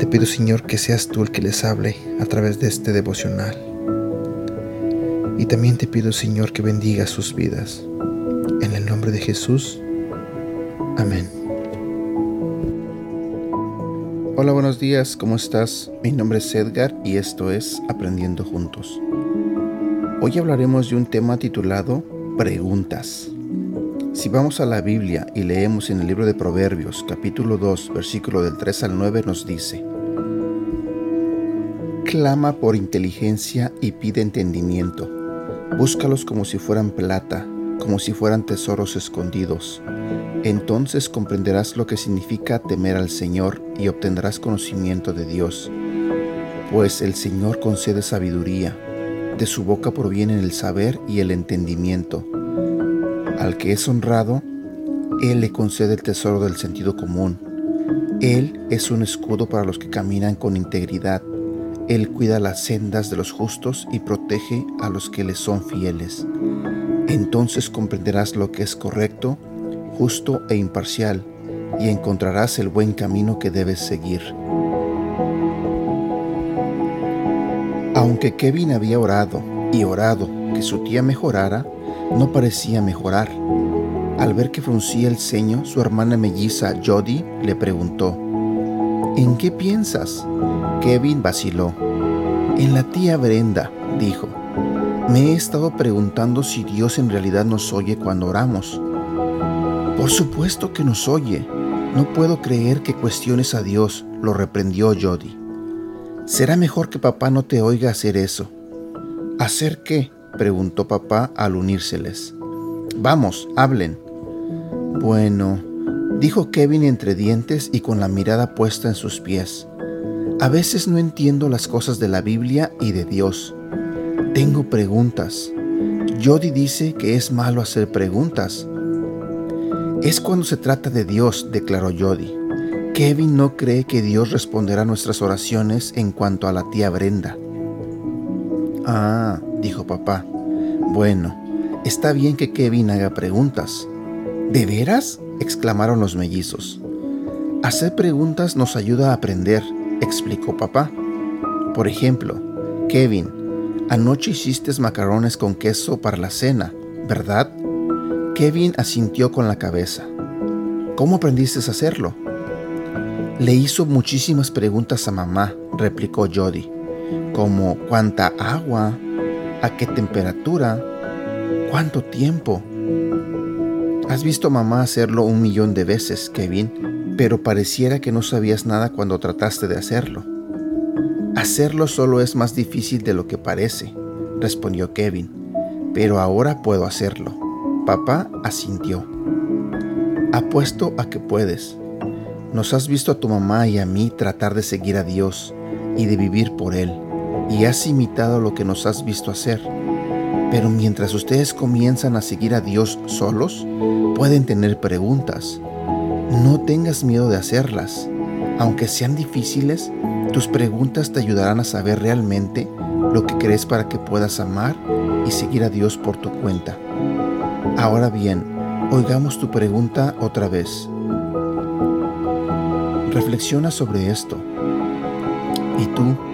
Te pido, Señor, que seas tú el que les hable a través de este devocional. Y también te pido, Señor, que bendiga sus vidas. En el nombre de Jesús. Amén. Hola, buenos días, ¿cómo estás? Mi nombre es Edgar y esto es Aprendiendo Juntos. Hoy hablaremos de un tema titulado Preguntas. Si vamos a la Biblia y leemos en el libro de Proverbios capítulo 2 versículo del 3 al 9 nos dice, Clama por inteligencia y pide entendimiento. Búscalos como si fueran plata, como si fueran tesoros escondidos. Entonces comprenderás lo que significa temer al Señor y obtendrás conocimiento de Dios. Pues el Señor concede sabiduría, de su boca provienen el saber y el entendimiento. Al que es honrado, Él le concede el tesoro del sentido común. Él es un escudo para los que caminan con integridad. Él cuida las sendas de los justos y protege a los que le son fieles. Entonces comprenderás lo que es correcto, justo e imparcial, y encontrarás el buen camino que debes seguir. Aunque Kevin había orado y orado que su tía mejorara, no parecía mejorar. Al ver que fruncía el ceño, su hermana melliza Jody le preguntó, ¿En qué piensas? Kevin vaciló. En la tía Brenda, dijo. Me he estado preguntando si Dios en realidad nos oye cuando oramos. Por supuesto que nos oye. No puedo creer que cuestiones a Dios, lo reprendió Jody. Será mejor que papá no te oiga hacer eso. ¿Hacer qué? Preguntó papá al unírseles. Vamos, hablen. Bueno, dijo Kevin entre dientes y con la mirada puesta en sus pies. A veces no entiendo las cosas de la Biblia y de Dios. Tengo preguntas. Jody dice que es malo hacer preguntas. Es cuando se trata de Dios, declaró Jody. Kevin no cree que Dios responderá nuestras oraciones en cuanto a la tía Brenda. Ah, dijo papá. Bueno, está bien que Kevin haga preguntas. ¿De veras? exclamaron los mellizos. Hacer preguntas nos ayuda a aprender, explicó papá. Por ejemplo, Kevin, anoche hiciste macarrones con queso para la cena, ¿verdad? Kevin asintió con la cabeza. ¿Cómo aprendiste a hacerlo? Le hizo muchísimas preguntas a mamá, replicó Jody, como cuánta agua, a qué temperatura, cuánto tiempo. Has visto a mamá hacerlo un millón de veces, Kevin, pero pareciera que no sabías nada cuando trataste de hacerlo. Hacerlo solo es más difícil de lo que parece, respondió Kevin, pero ahora puedo hacerlo. Papá asintió. Apuesto a que puedes. Nos has visto a tu mamá y a mí tratar de seguir a Dios y de vivir por Él, y has imitado lo que nos has visto hacer. Pero mientras ustedes comienzan a seguir a Dios solos, pueden tener preguntas. No tengas miedo de hacerlas. Aunque sean difíciles, tus preguntas te ayudarán a saber realmente lo que crees para que puedas amar y seguir a Dios por tu cuenta. Ahora bien, oigamos tu pregunta otra vez. Reflexiona sobre esto. ¿Y tú?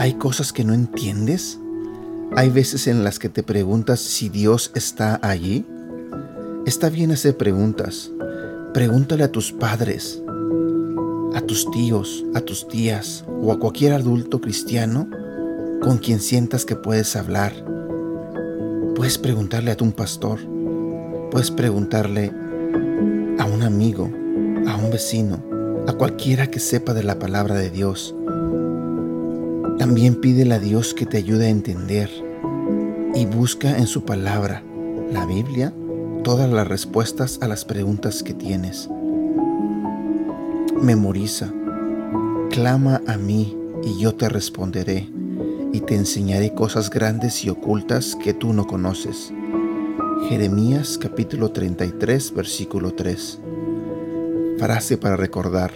¿Hay cosas que no entiendes? ¿Hay veces en las que te preguntas si Dios está allí? Está bien hacer preguntas. Pregúntale a tus padres, a tus tíos, a tus tías o a cualquier adulto cristiano con quien sientas que puedes hablar. Puedes preguntarle a tu pastor, puedes preguntarle a un amigo, a un vecino, a cualquiera que sepa de la palabra de Dios. También pídele a Dios que te ayude a entender y busca en su palabra, la Biblia, todas las respuestas a las preguntas que tienes. Memoriza, clama a mí y yo te responderé, y te enseñaré cosas grandes y ocultas que tú no conoces. Jeremías capítulo 33 versículo 3. Frase para recordar.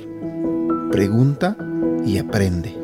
Pregunta y aprende.